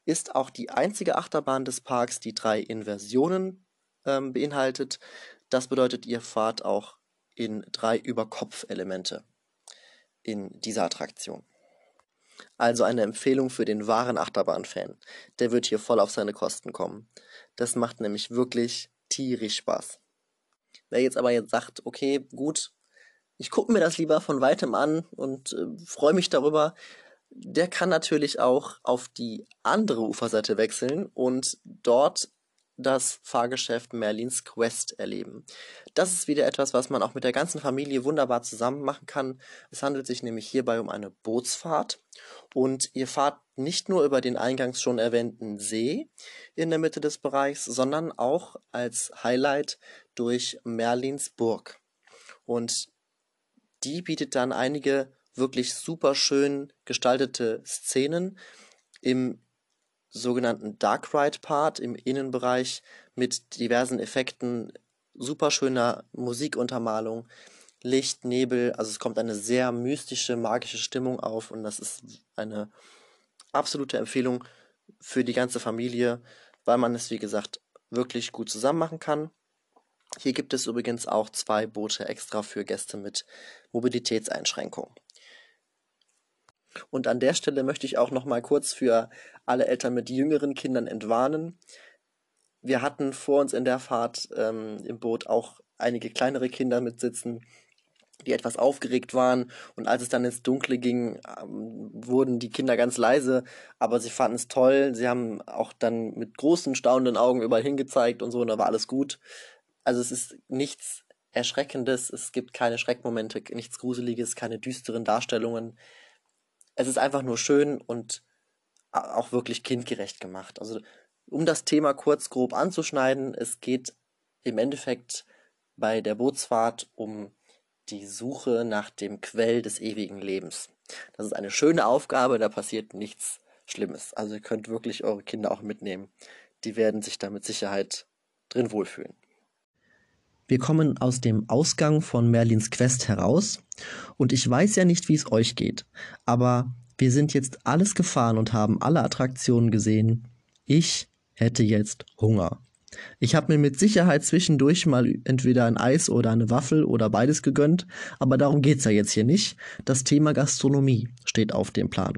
Ist auch die einzige Achterbahn des Parks, die drei Inversionen ähm, beinhaltet. Das bedeutet, ihr fahrt auch in drei Überkopf-Elemente in dieser Attraktion. Also eine Empfehlung für den wahren Achterbahn-Fan. Der wird hier voll auf seine Kosten kommen. Das macht nämlich wirklich tierisch Spaß. Wer jetzt aber jetzt sagt, okay, gut, ich gucke mir das lieber von weitem an und äh, freue mich darüber. Der kann natürlich auch auf die andere Uferseite wechseln und dort das Fahrgeschäft Merlins Quest erleben. Das ist wieder etwas, was man auch mit der ganzen Familie wunderbar zusammen machen kann. Es handelt sich nämlich hierbei um eine Bootsfahrt und ihr fahrt nicht nur über den eingangs schon erwähnten See in der Mitte des Bereichs, sondern auch als Highlight durch Merlins Burg. Und die bietet dann einige wirklich super schön gestaltete Szenen im sogenannten Dark Ride Part im Innenbereich mit diversen Effekten, super schöner Musikuntermalung, Licht, Nebel, also es kommt eine sehr mystische, magische Stimmung auf und das ist eine absolute Empfehlung für die ganze Familie, weil man es wie gesagt wirklich gut zusammen machen kann. Hier gibt es übrigens auch zwei Boote extra für Gäste mit Mobilitätseinschränkungen. Und an der Stelle möchte ich auch noch mal kurz für alle Eltern mit jüngeren Kindern entwarnen. Wir hatten vor uns in der Fahrt ähm, im Boot auch einige kleinere Kinder mitsitzen, die etwas aufgeregt waren. Und als es dann ins Dunkle ging, ähm, wurden die Kinder ganz leise, aber sie fanden es toll. Sie haben auch dann mit großen, staunenden Augen überall hingezeigt und so, und da war alles gut. Also es ist nichts Erschreckendes, es gibt keine Schreckmomente, nichts Gruseliges, keine düsteren Darstellungen. Es ist einfach nur schön und auch wirklich kindgerecht gemacht. Also um das Thema kurz grob anzuschneiden, es geht im Endeffekt bei der Bootsfahrt um die Suche nach dem Quell des ewigen Lebens. Das ist eine schöne Aufgabe, da passiert nichts Schlimmes. Also ihr könnt wirklich eure Kinder auch mitnehmen. Die werden sich da mit Sicherheit drin wohlfühlen. Wir kommen aus dem Ausgang von Merlins Quest heraus und ich weiß ja nicht, wie es euch geht, aber wir sind jetzt alles gefahren und haben alle Attraktionen gesehen. Ich hätte jetzt Hunger. Ich habe mir mit Sicherheit zwischendurch mal entweder ein Eis oder eine Waffel oder beides gegönnt, aber darum geht's ja jetzt hier nicht. Das Thema Gastronomie steht auf dem Plan.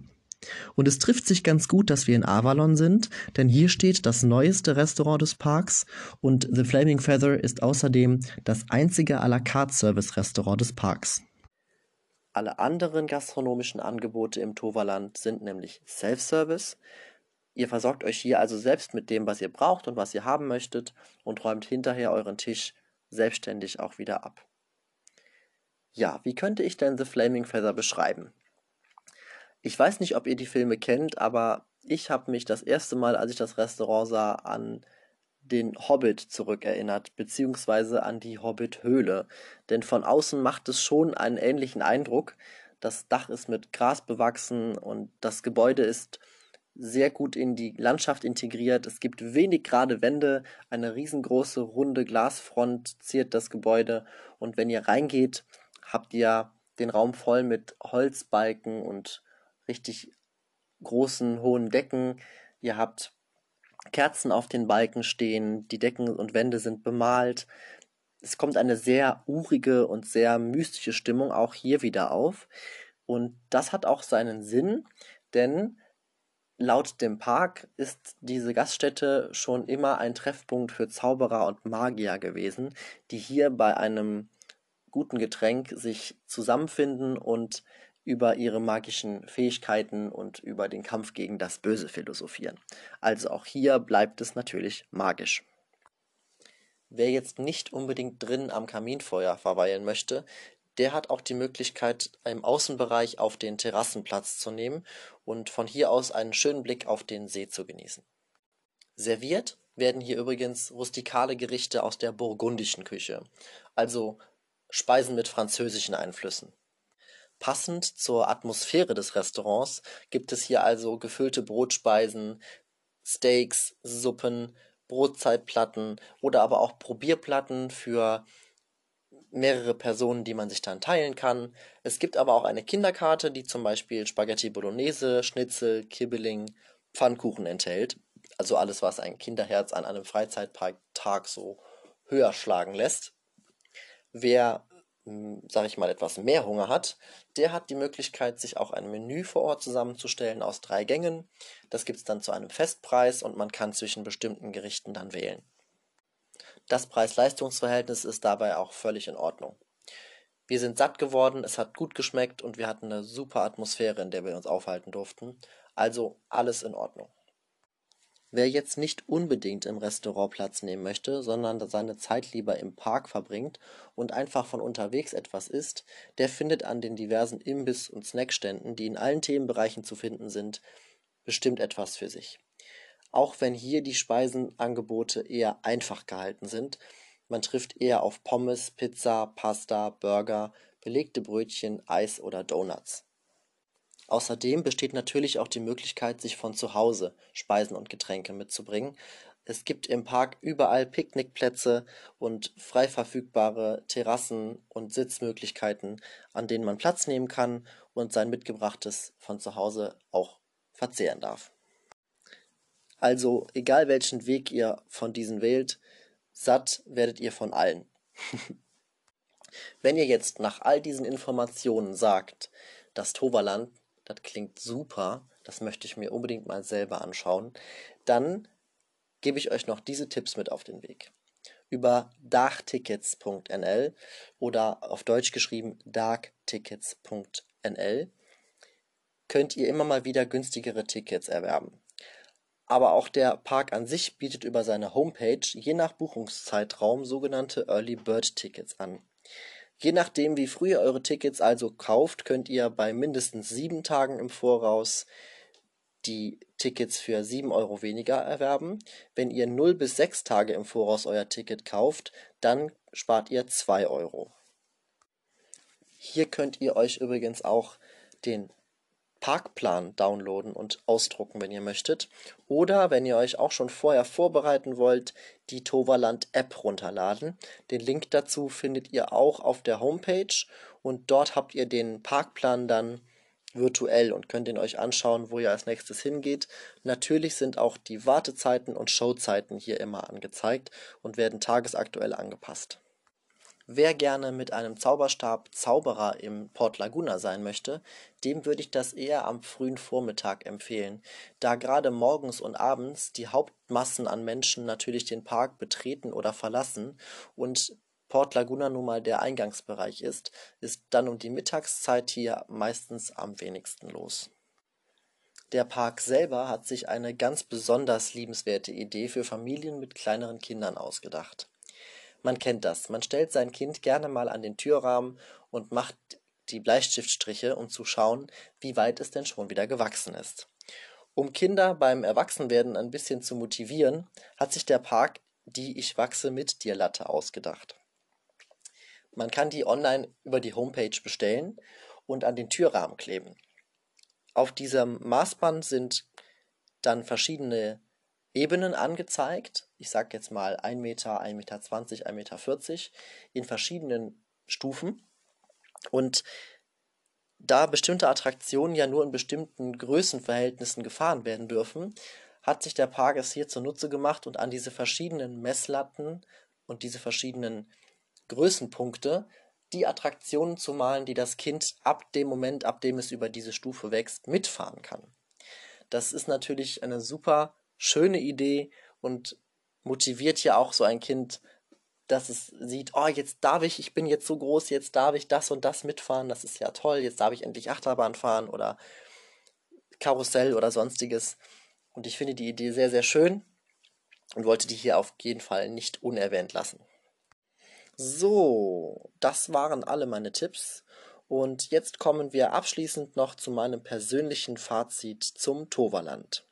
Und es trifft sich ganz gut, dass wir in Avalon sind, denn hier steht das neueste Restaurant des Parks und The Flaming Feather ist außerdem das einzige à la carte Service Restaurant des Parks. Alle anderen gastronomischen Angebote im Toverland sind nämlich Self-Service. Ihr versorgt euch hier also selbst mit dem, was ihr braucht und was ihr haben möchtet und räumt hinterher euren Tisch selbstständig auch wieder ab. Ja, wie könnte ich denn The Flaming Feather beschreiben? Ich weiß nicht, ob ihr die Filme kennt, aber ich habe mich das erste Mal, als ich das Restaurant sah, an den Hobbit zurückerinnert, beziehungsweise an die Hobbit-Höhle. Denn von außen macht es schon einen ähnlichen Eindruck. Das Dach ist mit Gras bewachsen und das Gebäude ist sehr gut in die Landschaft integriert. Es gibt wenig gerade Wände, eine riesengroße runde Glasfront ziert das Gebäude und wenn ihr reingeht, habt ihr den Raum voll mit Holzbalken und richtig großen hohen Decken. Ihr habt Kerzen auf den Balken stehen, die Decken und Wände sind bemalt. Es kommt eine sehr urige und sehr mystische Stimmung auch hier wieder auf. Und das hat auch seinen Sinn, denn laut dem Park ist diese Gaststätte schon immer ein Treffpunkt für Zauberer und Magier gewesen, die hier bei einem guten Getränk sich zusammenfinden und über ihre magischen Fähigkeiten und über den Kampf gegen das Böse philosophieren. Also auch hier bleibt es natürlich magisch. Wer jetzt nicht unbedingt drin am Kaminfeuer verweilen möchte, der hat auch die Möglichkeit, im Außenbereich auf den Terrassenplatz zu nehmen und von hier aus einen schönen Blick auf den See zu genießen. Serviert werden hier übrigens rustikale Gerichte aus der burgundischen Küche, also Speisen mit französischen Einflüssen. Passend zur Atmosphäre des Restaurants gibt es hier also gefüllte Brotspeisen, Steaks, Suppen, Brotzeitplatten oder aber auch Probierplatten für mehrere Personen, die man sich dann teilen kann. Es gibt aber auch eine Kinderkarte, die zum Beispiel Spaghetti Bolognese, Schnitzel, Kibbeling, Pfannkuchen enthält. Also alles, was ein Kinderherz an einem Freizeitparktag so höher schlagen lässt. Wer sage ich mal, etwas mehr Hunger hat, der hat die Möglichkeit, sich auch ein Menü vor Ort zusammenzustellen aus drei Gängen. Das gibt es dann zu einem Festpreis und man kann zwischen bestimmten Gerichten dann wählen. Das Preis-Leistungs-Verhältnis ist dabei auch völlig in Ordnung. Wir sind satt geworden, es hat gut geschmeckt und wir hatten eine super Atmosphäre, in der wir uns aufhalten durften. Also alles in Ordnung. Wer jetzt nicht unbedingt im Restaurant Platz nehmen möchte, sondern seine Zeit lieber im Park verbringt und einfach von unterwegs etwas isst, der findet an den diversen Imbiss- und Snackständen, die in allen Themenbereichen zu finden sind, bestimmt etwas für sich. Auch wenn hier die Speisenangebote eher einfach gehalten sind, man trifft eher auf Pommes, Pizza, Pasta, Burger, belegte Brötchen, Eis oder Donuts. Außerdem besteht natürlich auch die Möglichkeit, sich von zu Hause Speisen und Getränke mitzubringen. Es gibt im Park überall Picknickplätze und frei verfügbare Terrassen und Sitzmöglichkeiten, an denen man Platz nehmen kann und sein Mitgebrachtes von zu Hause auch verzehren darf. Also, egal welchen Weg ihr von diesen wählt, satt werdet ihr von allen. (laughs) Wenn ihr jetzt nach all diesen Informationen sagt, dass Toverland das klingt super, das möchte ich mir unbedingt mal selber anschauen, dann gebe ich euch noch diese Tipps mit auf den Weg. Über darktickets.nl oder auf Deutsch geschrieben darktickets.nl könnt ihr immer mal wieder günstigere Tickets erwerben. Aber auch der Park an sich bietet über seine Homepage je nach Buchungszeitraum sogenannte Early Bird Tickets an. Je nachdem, wie früh ihr eure Tickets also kauft, könnt ihr bei mindestens sieben Tagen im Voraus die Tickets für 7 Euro weniger erwerben. Wenn ihr 0 bis 6 Tage im Voraus euer Ticket kauft, dann spart ihr 2 Euro. Hier könnt ihr euch übrigens auch den Parkplan downloaden und ausdrucken, wenn ihr möchtet. Oder wenn ihr euch auch schon vorher vorbereiten wollt, die Toverland App runterladen. Den Link dazu findet ihr auch auf der Homepage und dort habt ihr den Parkplan dann virtuell und könnt ihn euch anschauen, wo ihr als nächstes hingeht. Natürlich sind auch die Wartezeiten und Showzeiten hier immer angezeigt und werden tagesaktuell angepasst. Wer gerne mit einem Zauberstab Zauberer im Port Laguna sein möchte, dem würde ich das eher am frühen Vormittag empfehlen, da gerade morgens und abends die Hauptmassen an Menschen natürlich den Park betreten oder verlassen und Port Laguna nun mal der Eingangsbereich ist, ist dann um die Mittagszeit hier meistens am wenigsten los. Der Park selber hat sich eine ganz besonders liebenswerte Idee für Familien mit kleineren Kindern ausgedacht. Man kennt das, man stellt sein Kind gerne mal an den Türrahmen und macht die Bleistiftstriche, um zu schauen, wie weit es denn schon wieder gewachsen ist. Um Kinder beim Erwachsenwerden ein bisschen zu motivieren, hat sich der Park die Ich wachse mit dir Latte ausgedacht. Man kann die online über die Homepage bestellen und an den Türrahmen kleben. Auf diesem Maßband sind dann verschiedene Ebenen angezeigt. Ich sage jetzt mal 1 Meter, 1,20 Meter, 1,40 Meter in verschiedenen Stufen. Und da bestimmte Attraktionen ja nur in bestimmten Größenverhältnissen gefahren werden dürfen, hat sich der Park es hier zunutze gemacht und an diese verschiedenen Messlatten und diese verschiedenen Größenpunkte die Attraktionen zu malen, die das Kind ab dem Moment, ab dem es über diese Stufe wächst, mitfahren kann. Das ist natürlich eine super schöne Idee und motiviert ja auch so ein Kind, dass es sieht, oh, jetzt darf ich, ich bin jetzt so groß, jetzt darf ich das und das mitfahren, das ist ja toll, jetzt darf ich endlich Achterbahn fahren oder Karussell oder sonstiges. Und ich finde die Idee sehr, sehr schön und wollte die hier auf jeden Fall nicht unerwähnt lassen. So, das waren alle meine Tipps. Und jetzt kommen wir abschließend noch zu meinem persönlichen Fazit zum Toverland.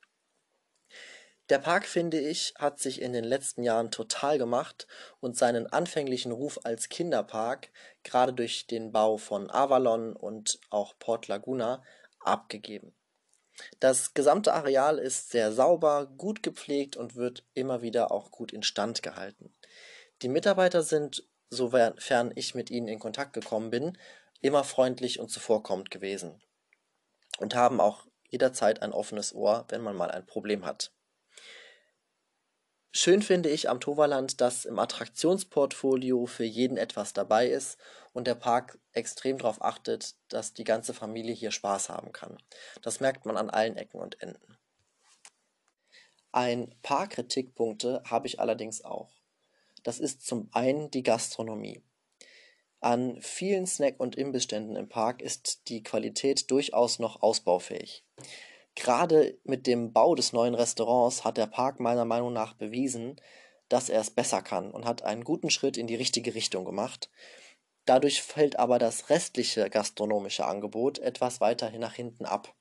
Der Park, finde ich, hat sich in den letzten Jahren total gemacht und seinen anfänglichen Ruf als Kinderpark, gerade durch den Bau von Avalon und auch Port Laguna, abgegeben. Das gesamte Areal ist sehr sauber, gut gepflegt und wird immer wieder auch gut instand gehalten. Die Mitarbeiter sind sofern ich mit ihnen in Kontakt gekommen bin, immer freundlich und zuvorkommend gewesen und haben auch jederzeit ein offenes Ohr, wenn man mal ein Problem hat. Schön finde ich am Toverland, dass im Attraktionsportfolio für jeden etwas dabei ist und der Park extrem darauf achtet, dass die ganze Familie hier Spaß haben kann. Das merkt man an allen Ecken und Enden. Ein paar Kritikpunkte habe ich allerdings auch. Das ist zum einen die Gastronomie. An vielen Snack- und Imbissständen im Park ist die Qualität durchaus noch ausbaufähig. Gerade mit dem Bau des neuen Restaurants hat der Park meiner Meinung nach bewiesen, dass er es besser kann und hat einen guten Schritt in die richtige Richtung gemacht. Dadurch fällt aber das restliche gastronomische Angebot etwas weiter nach hinten ab,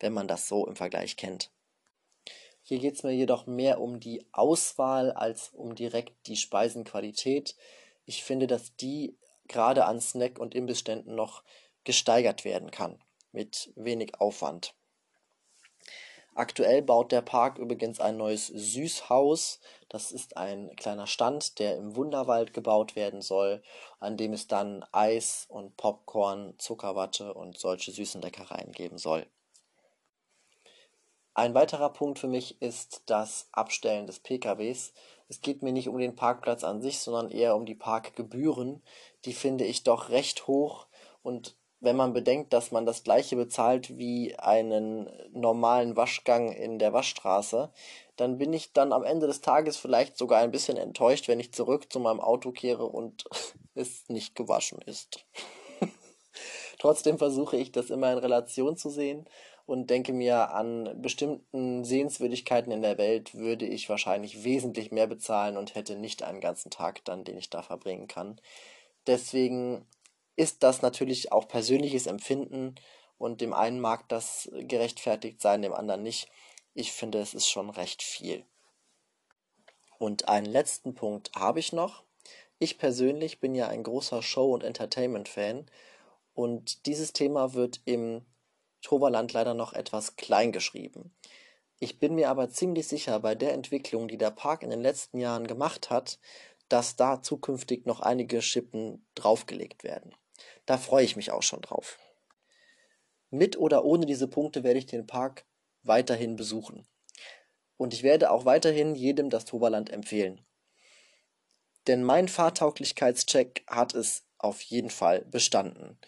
wenn man das so im Vergleich kennt. Hier geht es mir jedoch mehr um die Auswahl als um direkt die Speisenqualität. Ich finde, dass die gerade an Snack- und Imbissständen noch gesteigert werden kann, mit wenig Aufwand. Aktuell baut der Park übrigens ein neues Süßhaus. Das ist ein kleiner Stand, der im Wunderwald gebaut werden soll, an dem es dann Eis und Popcorn, Zuckerwatte und solche süßen Leckereien geben soll. Ein weiterer Punkt für mich ist das Abstellen des PKWs. Es geht mir nicht um den Parkplatz an sich, sondern eher um die Parkgebühren. Die finde ich doch recht hoch und wenn man bedenkt, dass man das gleiche bezahlt wie einen normalen Waschgang in der Waschstraße, dann bin ich dann am Ende des Tages vielleicht sogar ein bisschen enttäuscht, wenn ich zurück zu meinem Auto kehre und (laughs) es nicht gewaschen ist. (laughs) Trotzdem versuche ich das immer in Relation zu sehen und denke mir, an bestimmten Sehenswürdigkeiten in der Welt würde ich wahrscheinlich wesentlich mehr bezahlen und hätte nicht einen ganzen Tag dann, den ich da verbringen kann. Deswegen ist das natürlich auch persönliches Empfinden und dem einen mag das gerechtfertigt sein, dem anderen nicht. Ich finde, es ist schon recht viel. Und einen letzten Punkt habe ich noch. Ich persönlich bin ja ein großer Show- und Entertainment-Fan und dieses Thema wird im Toverland leider noch etwas klein geschrieben. Ich bin mir aber ziemlich sicher, bei der Entwicklung, die der Park in den letzten Jahren gemacht hat, dass da zukünftig noch einige Schippen draufgelegt werden. Da freue ich mich auch schon drauf. Mit oder ohne diese Punkte werde ich den Park weiterhin besuchen. Und ich werde auch weiterhin jedem das Toberland empfehlen. Denn mein Fahrtauglichkeitscheck hat es auf jeden Fall bestanden.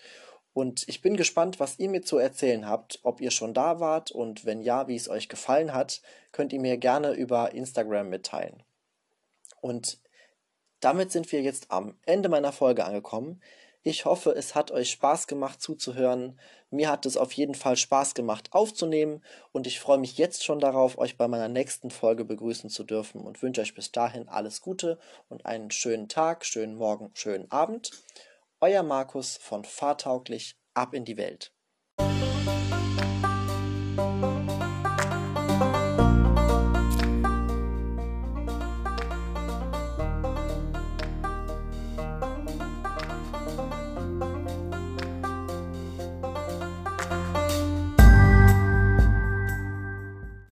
Und ich bin gespannt, was ihr mir zu erzählen habt, ob ihr schon da wart und wenn ja, wie es euch gefallen hat, könnt ihr mir gerne über Instagram mitteilen. Und damit sind wir jetzt am Ende meiner Folge angekommen. Ich hoffe, es hat euch Spaß gemacht zuzuhören. Mir hat es auf jeden Fall Spaß gemacht aufzunehmen und ich freue mich jetzt schon darauf, euch bei meiner nächsten Folge begrüßen zu dürfen und wünsche euch bis dahin alles Gute und einen schönen Tag, schönen Morgen, schönen Abend. Euer Markus von Fahrtauglich ab in die Welt.